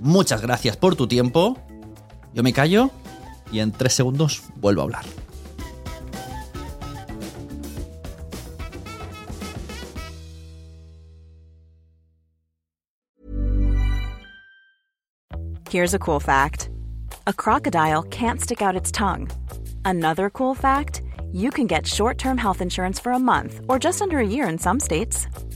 Muchas gracias por tu tiempo. Yo me callo y en tres segundos vuelvo a hablar. Here's a cool fact a crocodile can't stick out its tongue. Another cool fact you can get short term health insurance for a month or just under a year in some states.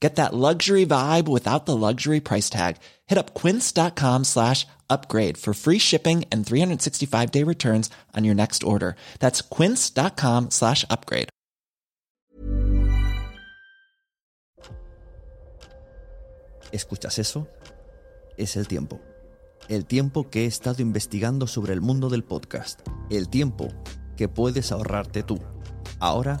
Get that luxury vibe without the luxury price tag. Hit up quince.com slash upgrade for free shipping and 365 day returns on your next order. That's quince.com slash upgrade. ¿Escuchas eso? Es el tiempo. El tiempo que he estado investigando sobre el mundo del podcast. El tiempo que puedes ahorrarte tú. Ahora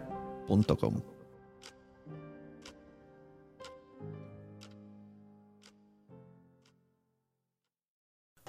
podcaster.com.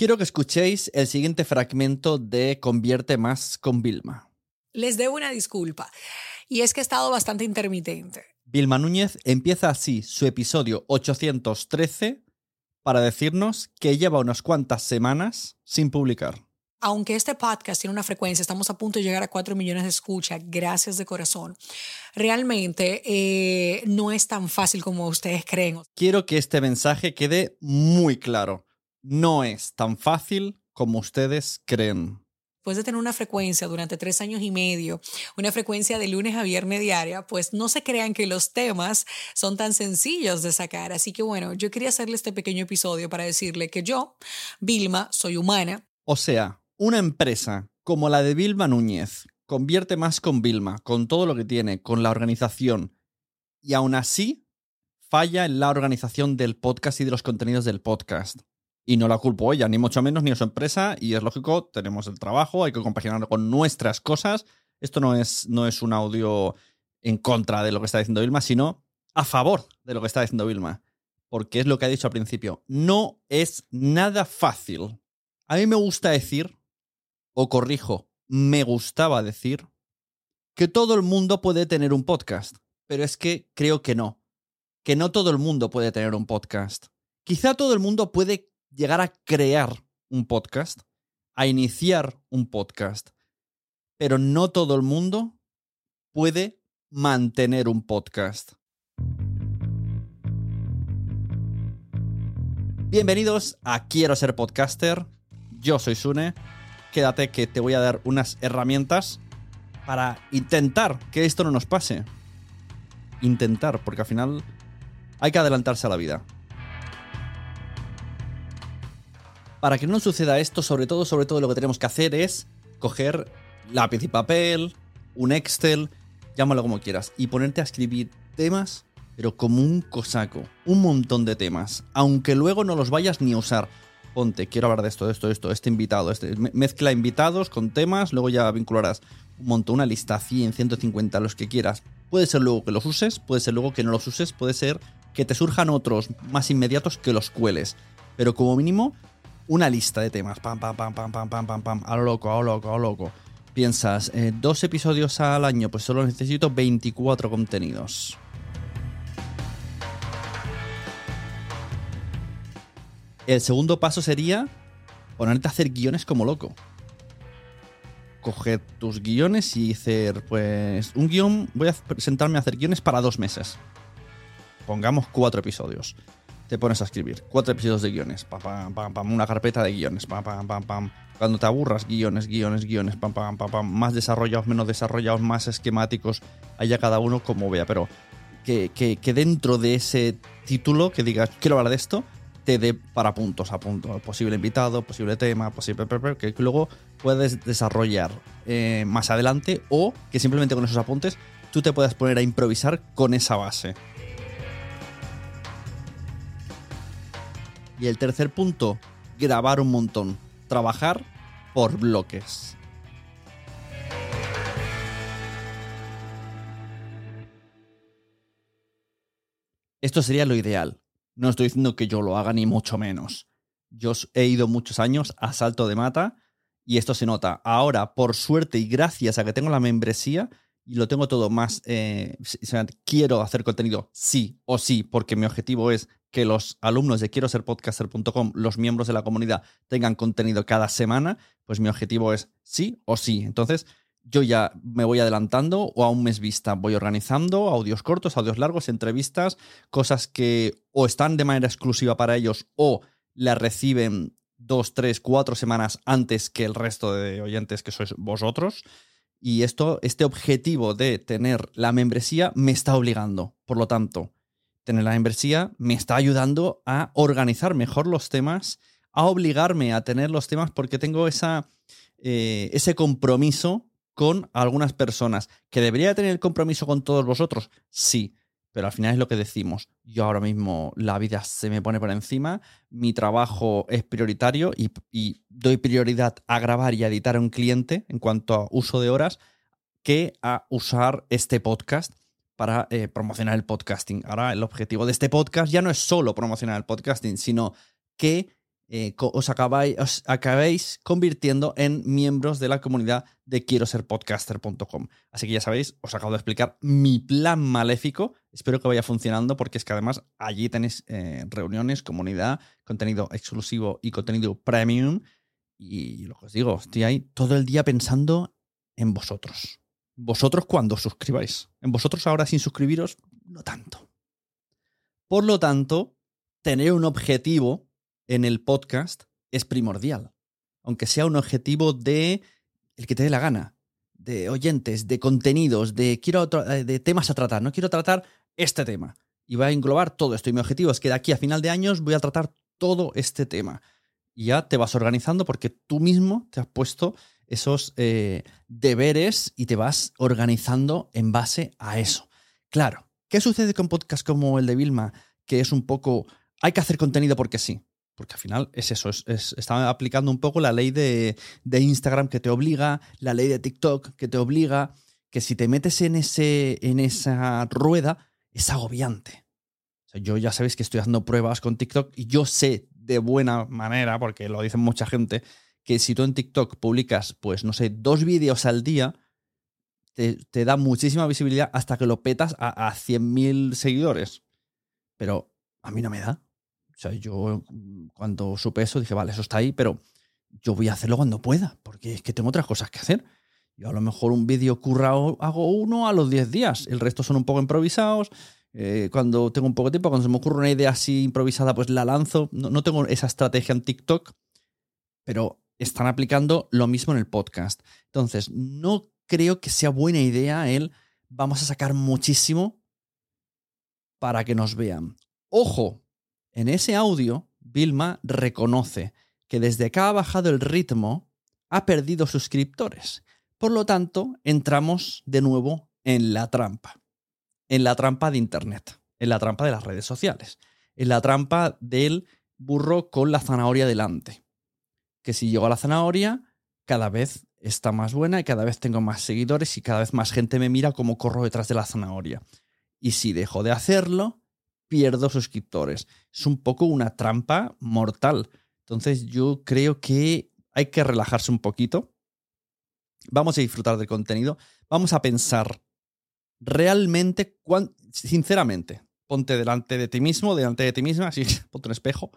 Quiero que escuchéis el siguiente fragmento de Convierte más con Vilma. Les debo una disculpa. Y es que he estado bastante intermitente. Vilma Núñez empieza así su episodio 813 para decirnos que lleva unas cuantas semanas sin publicar. Aunque este podcast tiene una frecuencia, estamos a punto de llegar a 4 millones de escuchas, gracias de corazón. Realmente eh, no es tan fácil como ustedes creen. Quiero que este mensaje quede muy claro. No es tan fácil como ustedes creen. Después de tener una frecuencia durante tres años y medio, una frecuencia de lunes a viernes diaria, pues no se crean que los temas son tan sencillos de sacar. Así que bueno, yo quería hacerle este pequeño episodio para decirle que yo, Vilma, soy humana. O sea, una empresa como la de Vilma Núñez convierte más con Vilma, con todo lo que tiene, con la organización, y aún así falla en la organización del podcast y de los contenidos del podcast. Y no la culpo ella, ni mucho menos, ni a su empresa. Y es lógico, tenemos el trabajo, hay que compaginarlo con nuestras cosas. Esto no es, no es un audio en contra de lo que está diciendo Vilma, sino a favor de lo que está diciendo Vilma. Porque es lo que ha dicho al principio. No es nada fácil. A mí me gusta decir, o corrijo, me gustaba decir que todo el mundo puede tener un podcast, pero es que creo que no, que no todo el mundo puede tener un podcast. Quizá todo el mundo puede llegar a crear un podcast, a iniciar un podcast, pero no todo el mundo puede mantener un podcast. Bienvenidos a Quiero ser podcaster. Yo soy Sune. Quédate que te voy a dar unas herramientas para intentar que esto no nos pase. Intentar, porque al final hay que adelantarse a la vida. Para que no suceda esto, sobre todo, sobre todo lo que tenemos que hacer es coger lápiz y papel, un Excel, llámalo como quieras, y ponerte a escribir temas, pero como un cosaco, un montón de temas, aunque luego no los vayas ni a usar. Ponte, quiero hablar de esto, de esto, de esto, este invitado, este, mezcla invitados con temas, luego ya vincularás un montón, una lista, 100, 150, los que quieras. Puede ser luego que los uses, puede ser luego que no los uses, puede ser que te surjan otros más inmediatos que los cueles. Pero como mínimo, una lista de temas. Pam, pam, pam, pam, pam, pam, pam, pam. A lo loco, a lo loco, a lo loco. Piensas, eh, dos episodios al año, pues solo necesito 24 contenidos. El segundo paso sería ponerte a hacer guiones como loco. Coger tus guiones y hacer, pues, un guion. Voy a sentarme a hacer guiones para dos meses. Pongamos cuatro episodios te pones a escribir. Cuatro episodios de guiones, pam, pam, pam, pam, una carpeta de guiones, pam, pam, pam, pam. Cuando te aburras, guiones, guiones, guiones, pam, pam, pam, pam. Más desarrollados, menos desarrollados, más esquemáticos, haya cada uno como vea, pero que, que, dentro de ese título que digas, quiero hablar de esto, te dé para puntos a punto. Posible invitado, posible tema, posible... que luego puedes desarrollar eh, más adelante o que simplemente con esos apuntes tú te puedas poner a improvisar con esa base. Y el tercer punto, grabar un montón. Trabajar por bloques. Esto sería lo ideal. No estoy diciendo que yo lo haga ni mucho menos. Yo he ido muchos años a salto de mata y esto se nota. Ahora, por suerte y gracias a que tengo la membresía y lo tengo todo más... Eh, quiero hacer contenido sí o sí porque mi objetivo es que los alumnos de quiero ser podcaster.com, los miembros de la comunidad, tengan contenido cada semana, pues mi objetivo es sí o sí. Entonces, yo ya me voy adelantando o a un mes vista voy organizando audios cortos, audios largos, entrevistas, cosas que o están de manera exclusiva para ellos o las reciben dos, tres, cuatro semanas antes que el resto de oyentes que sois vosotros. Y esto, este objetivo de tener la membresía me está obligando. Por lo tanto, tener la membresía me está ayudando a organizar mejor los temas, a obligarme a tener los temas porque tengo esa, eh, ese compromiso con algunas personas. ¿Que debería tener el compromiso con todos vosotros? Sí, pero al final es lo que decimos. Yo ahora mismo la vida se me pone por encima, mi trabajo es prioritario y, y doy prioridad a grabar y a editar a un cliente en cuanto a uso de horas que a usar este podcast para eh, promocionar el podcasting. Ahora el objetivo de este podcast ya no es solo promocionar el podcasting, sino que eh, os, acabáis, acabéis, convirtiendo en miembros de la comunidad de quiero ser. Así que ya sabéis, os acabo de explicar mi plan maléfico. Espero que vaya funcionando porque es que además allí tenéis eh, reuniones, comunidad, contenido exclusivo y contenido premium. Y lo que os digo, estoy ahí todo el día pensando en vosotros vosotros cuando suscribáis. En vosotros ahora sin suscribiros, no tanto. Por lo tanto, tener un objetivo en el podcast es primordial. Aunque sea un objetivo de el que te dé la gana, de oyentes, de contenidos, de quiero eh, de temas a tratar. No quiero tratar este tema. Y va a englobar todo esto. Y mi objetivo es que de aquí a final de años voy a tratar todo este tema. Y ya te vas organizando porque tú mismo te has puesto esos eh, deberes y te vas organizando en base a eso. Claro, ¿qué sucede con podcasts como el de Vilma? Que es un poco, hay que hacer contenido porque sí. Porque al final es eso, es, está aplicando un poco la ley de, Instagram que te obliga, la ley de TikTok que te obliga, que si te metes en, ese, en esa rueda es agobiante. yo ya sabéis que estoy haciendo pruebas con TikTok y yo sé de buena manera, porque lo dicen mucha gente, que si tú en TikTok publicas, pues no sé, dos vídeos al día, te, da muchísima visibilidad hasta que lo petas a, a 100.000 seguidores. Pero a mí no me da. O sea, yo mm, cuando supe eso dije, vale, eso está ahí, pero yo voy a hacerlo cuando pueda, porque es que tengo otras cosas que hacer. Yo a lo mejor un vídeo currado hago uno a los 10 días, el resto son un poco improvisados. Eh, cuando tengo un poco de tiempo, cuando se me ocurre una idea así improvisada, pues la lanzo. No, no tengo esa estrategia en TikTok, pero están aplicando lo mismo en el podcast. Entonces, no creo que sea buena idea el vamos a sacar muchísimo para que nos vean. Ojo, en ese audio, Vilma reconoce que desde que ha bajado el ritmo, ha perdido suscriptores. Por lo tanto, entramos de nuevo en la trampa. En la trampa de Internet, en la trampa de las redes sociales, en la trampa del burro con la zanahoria delante. Que si llego a la zanahoria, cada vez está más buena y cada vez tengo más seguidores y cada vez más gente me mira como corro detrás de la zanahoria. Y si dejo de hacerlo, pierdo suscriptores. Es un poco una trampa mortal. Entonces yo creo que hay que relajarse un poquito. Vamos a disfrutar del contenido. Vamos a pensar realmente, cuán, sinceramente, ponte delante de ti mismo, delante de ti misma, así, ponte un espejo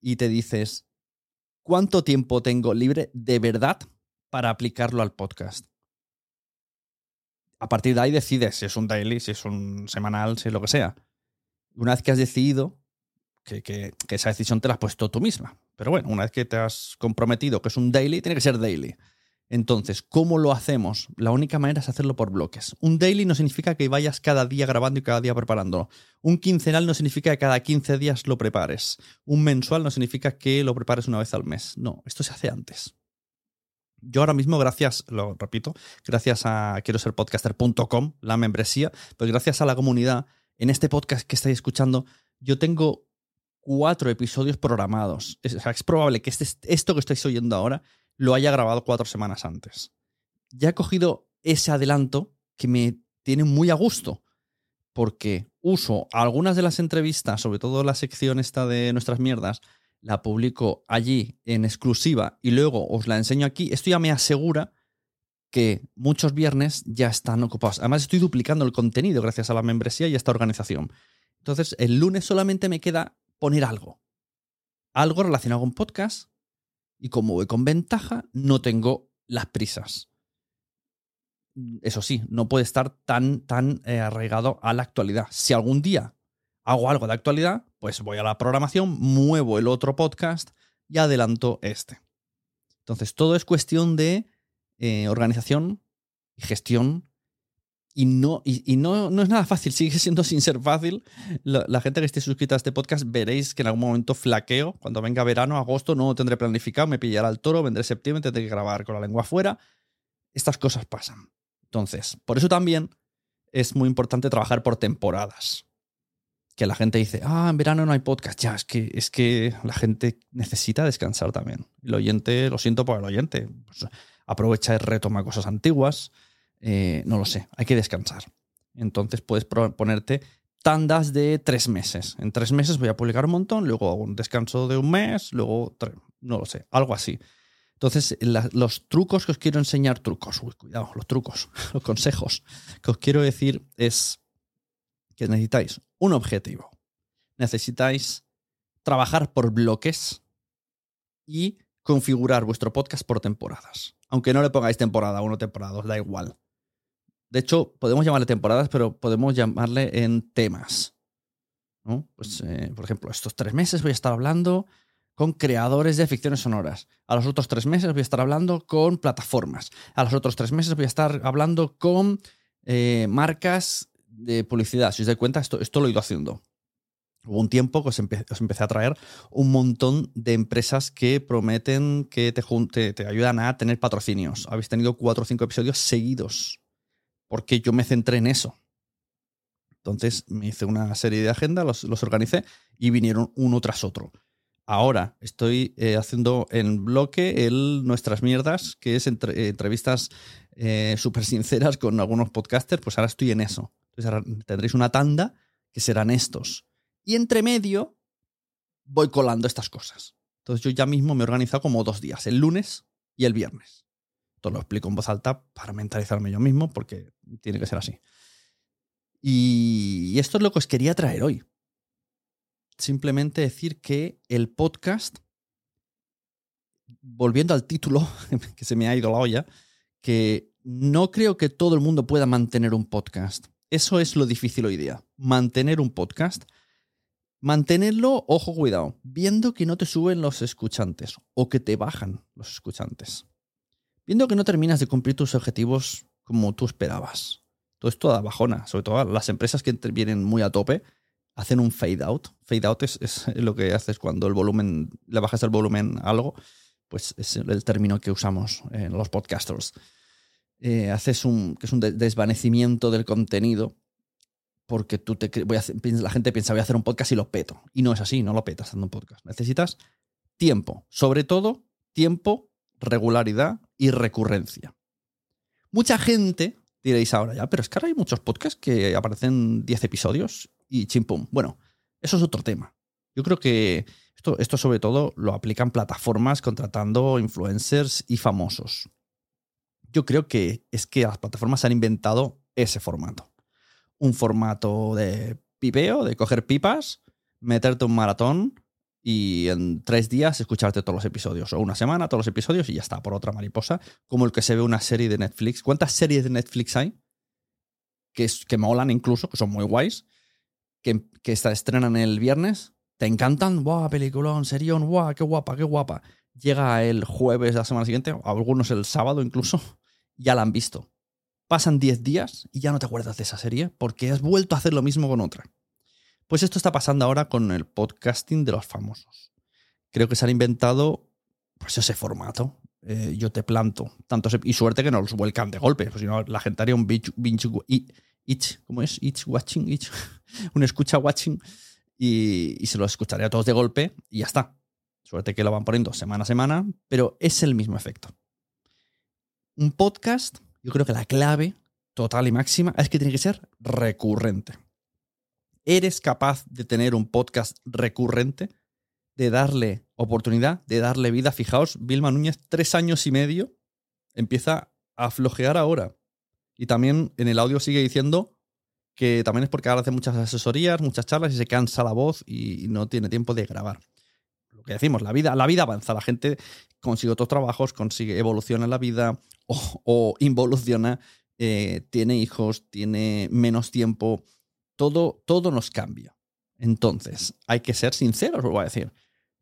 y te dices, ¿cuánto tiempo tengo libre de verdad para aplicarlo al podcast? A partir de ahí decides si es un daily, si es un semanal, si es lo que sea. Una vez que has decidido, que, esa decisión te la has puesto tú misma. Pero bueno, una vez que te has comprometido que es un daily, tiene que ser daily. Entonces, ¿cómo lo hacemos? La única manera es hacerlo por bloques. Un daily no significa que vayas cada día grabando y cada día preparándolo. Un quincenal no significa que cada 15 días lo prepares. Un mensual no significa que lo prepares una vez al mes. No, esto se hace antes. Yo ahora mismo, gracias, lo repito, gracias a quiero ser podcaster.com, la membresía, pues gracias a la comunidad, en este podcast que estáis escuchando, yo tengo cuatro episodios programados. Es, o sea, es probable que este, esto que estáis oyendo ahora lo haya grabado cuatro semanas antes. Ya he cogido ese adelanto que me tiene muy a gusto, porque uso algunas de las entrevistas, sobre todo la sección esta de nuestras mierdas, la publico allí en exclusiva y luego os la enseño aquí. Esto ya me asegura que muchos viernes ya están ocupados. Además, estoy duplicando el contenido gracias a la membresía y a esta organización. Entonces, el lunes solamente me queda poner algo. Algo relacionado con podcast. Y como voy con ventaja, no tengo las prisas. Eso sí, no puede estar tan, tan eh, arraigado a la actualidad. Si algún día hago algo de actualidad, pues voy a la programación, muevo el otro podcast y adelanto este. Entonces, todo es cuestión de eh, organización y gestión. Y, no, y, no, no, es nada fácil, sigue siendo sin ser fácil. La, la, gente que esté suscrita a este podcast veréis que en algún momento flaqueo. Cuando venga verano, agosto, no lo tendré planificado, me pillará el toro, vendré septiembre, tendré que grabar con la lengua afuera. Estas cosas pasan. Entonces, por eso también es muy importante trabajar por temporadas que la gente dice, ah, en verano no hay podcast. Ya, es que, es que la gente necesita descansar también. El oyente, lo siento por el oyente, pues aprovecha y retoma cosas antiguas. Eh, no lo sé, hay que descansar. Entonces puedes ponerte tandas de tres meses. En tres meses voy a publicar un montón, luego hago un descanso de un mes, luego no lo sé, algo así. Entonces, los trucos que os quiero enseñar, trucos, uy, cuidado, los trucos, los consejos que os quiero decir es que necesitáis un objetivo. Necesitáis trabajar por bloques y configurar vuestro podcast por temporadas. Aunque no le pongáis temporada 1, temporada 2, da igual. De hecho, podemos llamarle temporadas, pero podemos llamarle en temas. ¿no? Pues, eh, por ejemplo, estos tres meses voy a estar hablando con creadores de ficciones sonoras. A los otros tres meses voy a estar hablando con plataformas. A los otros tres meses voy a estar hablando con eh, marcas de publicidad, si os dais cuenta, esto, esto lo he ido haciendo. Hubo un tiempo que os, empe os, empecé a traer un montón de empresas que prometen que te, te, te, ayudan a tener patrocinios. Habéis tenido cuatro o cinco episodios seguidos, porque yo me centré en eso. Entonces me hice una serie de agenda, los, los organicé y vinieron uno tras otro. Ahora estoy eh, haciendo en bloque el Nuestras Mierdas, que es eh, entrevistas eh, súper sinceras con algunos podcasters, pues ahora estoy en eso. Entonces ahora tendréis una tanda que serán estos. Y entre medio voy colando estas cosas. Entonces yo ya mismo me he organizado como dos días, el lunes y el viernes. Todo lo explico en voz alta para mentalizarme yo mismo, porque tiene que ser así. Y esto es lo que os quería traer hoy. Simplemente decir que el podcast, volviendo al título, que se me ha ido la olla, que no creo que todo el mundo pueda mantener un podcast. Eso es lo difícil hoy día, mantener un podcast. Mantenerlo, ojo, cuidado, viendo que no te suben los escuchantes o que te bajan los escuchantes. Viendo que no terminas de cumplir tus objetivos como tú esperabas. Todo esto da bajona, sobre todo las empresas que vienen muy a tope hacen un fade out. Fade out es, lo que haces cuando el volumen, le bajas el volumen a algo, pues es el término que usamos en los podcasters. Eh, haces un, que es un desvanecimiento del contenido porque tú te voy a la gente piensa voy a hacer un podcast y lo peto. Y no es así, no lo petas haciendo un podcast. Necesitas tiempo, sobre todo tiempo, regularidad y recurrencia. Mucha gente diréis ahora ya, pero es que ahora hay muchos podcasts que aparecen 10 episodios y chimpum. Bueno, eso es otro tema. Yo creo que esto, esto sobre todo lo aplican plataformas contratando influencers y famosos. Yo creo que es que las plataformas han inventado ese formato. Un formato de pipeo, de coger pipas, meterte un maratón y en tres días escucharte todos los episodios. O una semana, todos los episodios y ya está, por otra mariposa. Como el que se ve una serie de Netflix. ¿Cuántas series de Netflix hay? Que, que molan incluso, que son muy guays. Que, que estrenan el viernes. Te encantan. ¡Buah, peliculón, serión! ¡Buah, qué guapa, qué guapa! Llega el jueves de la semana siguiente, algunos el sábado incluso, ya la han visto. Pasan 10 días y ya no te acuerdas de esa serie porque has vuelto a hacer lo mismo con otra. Pues esto está pasando ahora con el podcasting de los famosos. Creo que se han inventado pues ese formato. Eh, yo te planto tantos y suerte que no los vuelcan de golpe, pues si no la gente haría un binge, ¿cómo es? Itch watching, itch, un escucha watching y, y se lo escucharía a todos de golpe y ya está. Suerte que lo van poniendo semana a semana, pero es el mismo efecto. Un podcast, yo creo que la clave total y máxima es que tiene que ser recurrente. ¿Eres capaz de tener un podcast recurrente? De darle oportunidad, de darle vida. Fijaos, Vilma Núñez, tres años y medio, empieza a flojear ahora. Y también en el audio sigue diciendo que también es porque ahora hace muchas asesorías, muchas charlas y se cansa la voz y no tiene tiempo de grabar. Lo que decimos, la vida, la vida avanza, la gente consigue otros trabajos, consigue evoluciona la vida o, involuciona, eh, tiene hijos, tiene menos tiempo todo, todo nos cambia. Entonces, hay que ser sinceros, lo voy a decir.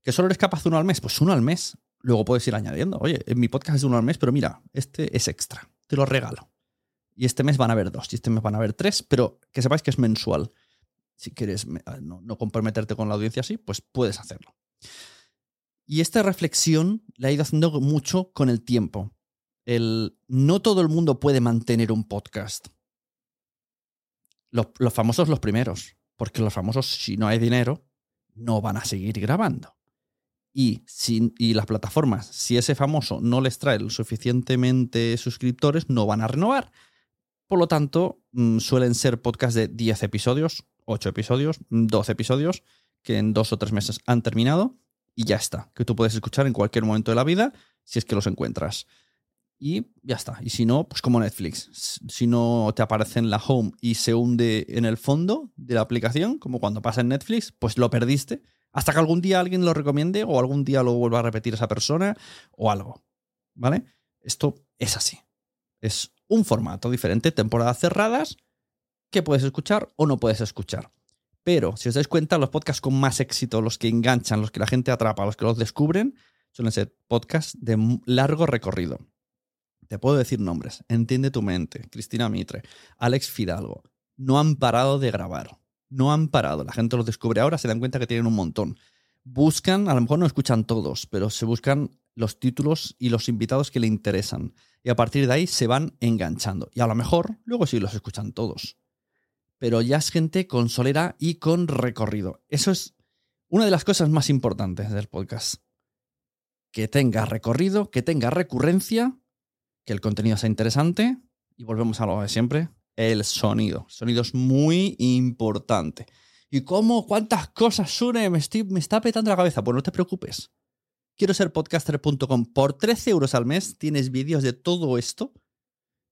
¿Que solo eres capaz de uno al mes? Pues uno al mes. Luego puedes ir añadiendo. Oye, en mi podcast es uno al mes, pero mira, este es extra. Te lo regalo. Y este mes van a haber dos, y este mes van a haber tres, pero que sepáis que es mensual. Si quieres ah, no, no comprometerte con la audiencia así, pues puedes hacerlo. Y esta reflexión la he ido haciendo mucho con el tiempo. El no todo el mundo puede mantener un podcast los, famosos los primeros, porque los famosos, si no hay dinero, no van a seguir grabando. Y, si, y las plataformas, si ese famoso no les trae lo suficientemente suscriptores, no van a renovar. Por lo tanto, mm, suelen ser podcasts de 10 episodios, 8 episodios, 12 episodios, que en dos o tres meses han terminado y ya está, que tú puedes escuchar en cualquier momento de la vida si es que los encuentras y ya está. Y si no, pues como Netflix. Si no te aparece en la home y se hunde en el fondo de la aplicación, como cuando pasa en Netflix, pues lo perdiste. Hasta que algún día alguien lo recomiende o algún día lo vuelva a repetir esa persona o algo. ¿Vale? Esto es así. Es un formato diferente, temporadas cerradas, que puedes escuchar o no puedes escuchar. Pero si os dais cuenta, los podcasts con más éxito, los que enganchan, los que la gente atrapa, los que los descubren, suelen ser podcasts de largo recorrido. Te puedo decir nombres. Entiende tu mente. Cristina Mitre, Alex Fidalgo. No han parado de grabar. No han parado. La gente los descubre ahora, se dan cuenta que tienen un montón. Buscan, a lo mejor no escuchan todos, pero se buscan los títulos y los invitados que le interesan. Y a partir de ahí se van enganchando. Y a lo mejor luego sí los escuchan todos. Pero ya es gente con solera y con recorrido. Eso es una de las cosas más importantes del podcast. Que tenga recorrido, que tenga recurrencia que el contenido sea interesante y volvemos a lo de siempre, el sonido. Sonido es muy importante. ¿Y cómo? ¿Cuántas cosas, Sune? Me, me está petando la cabeza. Pues no te preocupes. quiero ser podcaster.com. Por 13 euros al mes tienes vídeos de todo esto,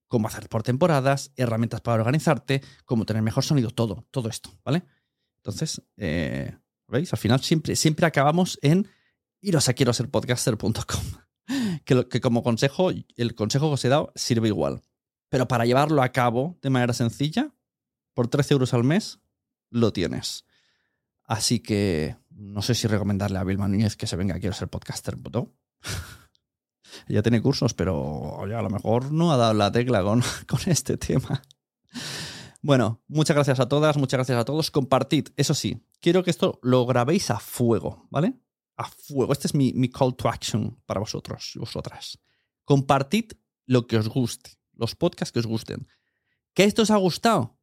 cómo hacer por temporadas, herramientas para organizarte, cómo tener mejor sonido, todo, todo esto, ¿vale? Entonces, eh, ¿veis? Al final siempre, siempre acabamos en iros a quiero ser podcaster.com. Que, como consejo, el consejo que os he dado sirve igual. Pero para llevarlo a cabo de manera sencilla, por 13 euros al mes, lo tienes. Así que no sé si recomendarle a Vilma Núñez que se venga, quiero ser podcaster. ¿no? Ella tiene cursos, pero oye, a lo mejor no ha dado la tecla con, con este tema. Bueno, muchas gracias a todas, muchas gracias a todos. Compartid, eso sí, quiero que esto lo grabéis a fuego, ¿vale? A fuego. Este es mi, call to action para vosotros y vosotras. Compartid lo que os guste, los podcasts que os gusten. ¿Que esto os ha gustado?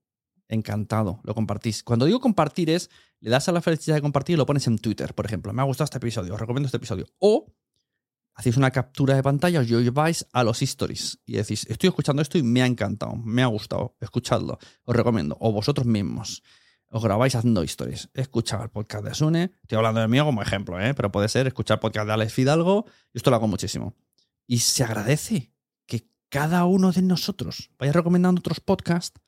Encantado, lo compartís. Cuando digo compartir es, le das a la felicidad de compartir y lo pones en Twitter, por ejemplo. Me ha gustado este episodio, os recomiendo este episodio. O hacéis una captura de pantalla, os lleváis a los stories y decís, estoy escuchando esto y me ha encantado, me ha gustado, escuchadlo, os recomiendo. O vosotros mismos os grabáis haciendo stories. He escuchado el podcast de Sune, estoy hablando de mío como ejemplo, ¿eh? pero puede ser escuchar podcast de Alex Fidalgo, y esto lo hago muchísimo. Y se agradece que cada uno de nosotros vaya recomendando otros podcasts.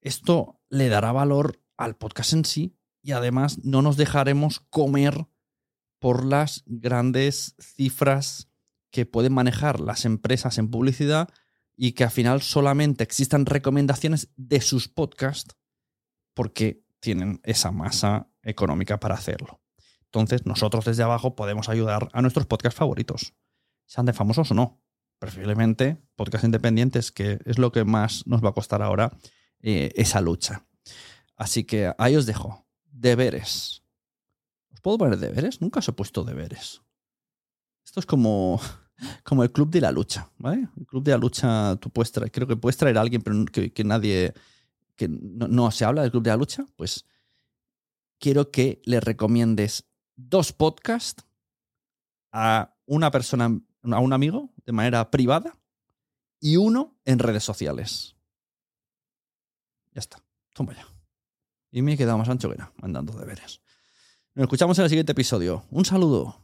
Esto le dará valor al podcast en sí y además no nos dejaremos comer por las grandes cifras que pueden manejar las empresas en publicidad y que al final solamente existan recomendaciones de sus podcasts porque tienen esa masa económica para hacerlo. Entonces, nosotros desde abajo podemos ayudar a nuestros podcasts favoritos, sean de famosos o no. Preferiblemente podcasts independientes, que es lo que más nos va a costar ahora eh, esa lucha. Así que ahí os dejo. Deberes. ¿Os puedo poner deberes? Nunca os he puesto deberes. Esto es como, como el club de la lucha, ¿vale? El club de la lucha, tú puedes traer, creo que puedes traer a alguien, pero que, que nadie, que no, no, se habla del club de la lucha, pues quiero que le recomiendes dos podcasts a una persona, a un amigo, de manera privada, y uno en redes sociales. Ya está. Toma ya. Y me he quedado más ancho que nada, mandando deberes. Nos escuchamos en el siguiente episodio. Un saludo.